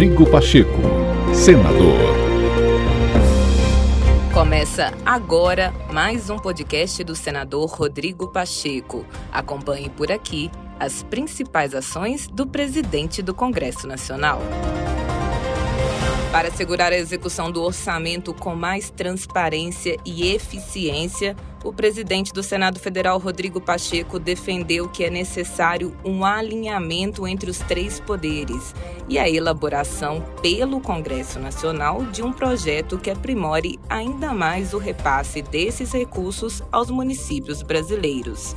Rodrigo Pacheco, senador. Começa agora mais um podcast do senador Rodrigo Pacheco. Acompanhe por aqui as principais ações do presidente do Congresso Nacional. Para assegurar a execução do orçamento com mais transparência e eficiência, o presidente do Senado Federal, Rodrigo Pacheco, defendeu que é necessário um alinhamento entre os três poderes e a elaboração pelo Congresso Nacional de um projeto que aprimore ainda mais o repasse desses recursos aos municípios brasileiros.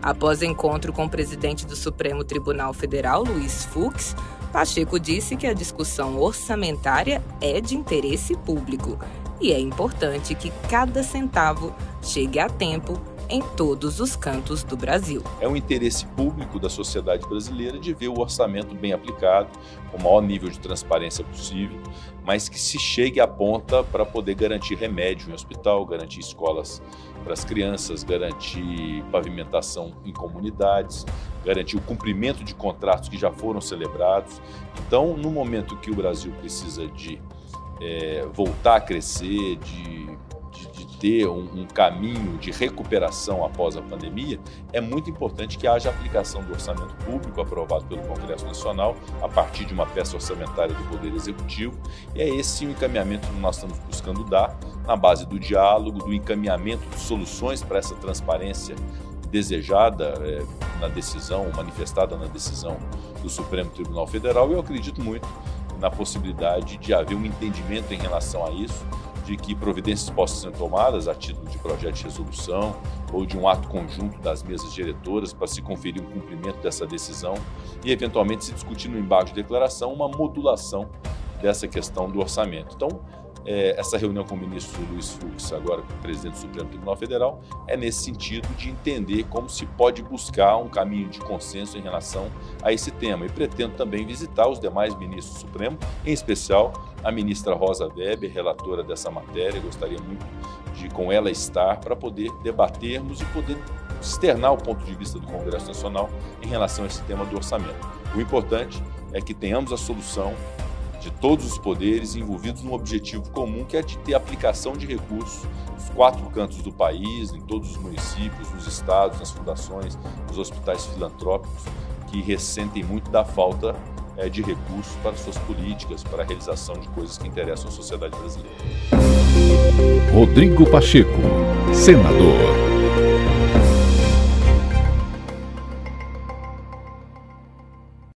Após encontro com o presidente do Supremo Tribunal Federal, Luiz Fux, Pacheco disse que a discussão orçamentária é de interesse público e é importante que cada centavo chegue a tempo em todos os cantos do Brasil. É um interesse público da sociedade brasileira de ver o orçamento bem aplicado, com o maior nível de transparência possível, mas que se chegue à ponta para poder garantir remédio em hospital, garantir escolas para as crianças, garantir pavimentação em comunidades, garantir o cumprimento de contratos que já foram celebrados. Então, no momento que o Brasil precisa de é, voltar a crescer, de ter um, um, caminho de recuperação após a pandemia, é muito importante que haja aplicação do orçamento público aprovado pelo Congresso Nacional a partir de uma peça orçamentária do Poder Executivo. E é esse o encaminhamento que nós estamos buscando dar na base do diálogo, do encaminhamento de soluções para essa transparência desejada é, na decisão, manifestada na decisão do Supremo Tribunal Federal. E eu acredito muito na possibilidade de haver um entendimento em relação a isso de que providências possam ser tomadas a título de projeto de resolução ou de um ato conjunto das mesas diretoras para se conferir um cumprimento dessa decisão e, eventualmente, se discutir no embargo de declaração uma modulação dessa questão do orçamento. Então, é, essa reunião com o ministro Luiz Fux, agora presidente do Supremo Tribunal Federal, é nesse sentido de entender como se pode buscar um caminho de consenso em relação a esse tema. E pretendo também visitar os demais ministros do Supremo, em especial a ministra Rosa Weber, relatora dessa matéria. Gostaria muito de com ela estar para poder debatermos e poder externar o ponto de vista do Congresso Nacional em relação a esse tema do orçamento. O importante é que tenhamos a solução de todos os poderes envolvidos num objetivo comum que é de ter aplicação de recursos nos quatro cantos do país, em todos os municípios, nos estados, nas fundações, nos hospitais filantrópicos, que ressentem muito da falta é, de recursos para suas políticas, para a realização de coisas que interessam a sociedade brasileira. Rodrigo Pacheco, senador.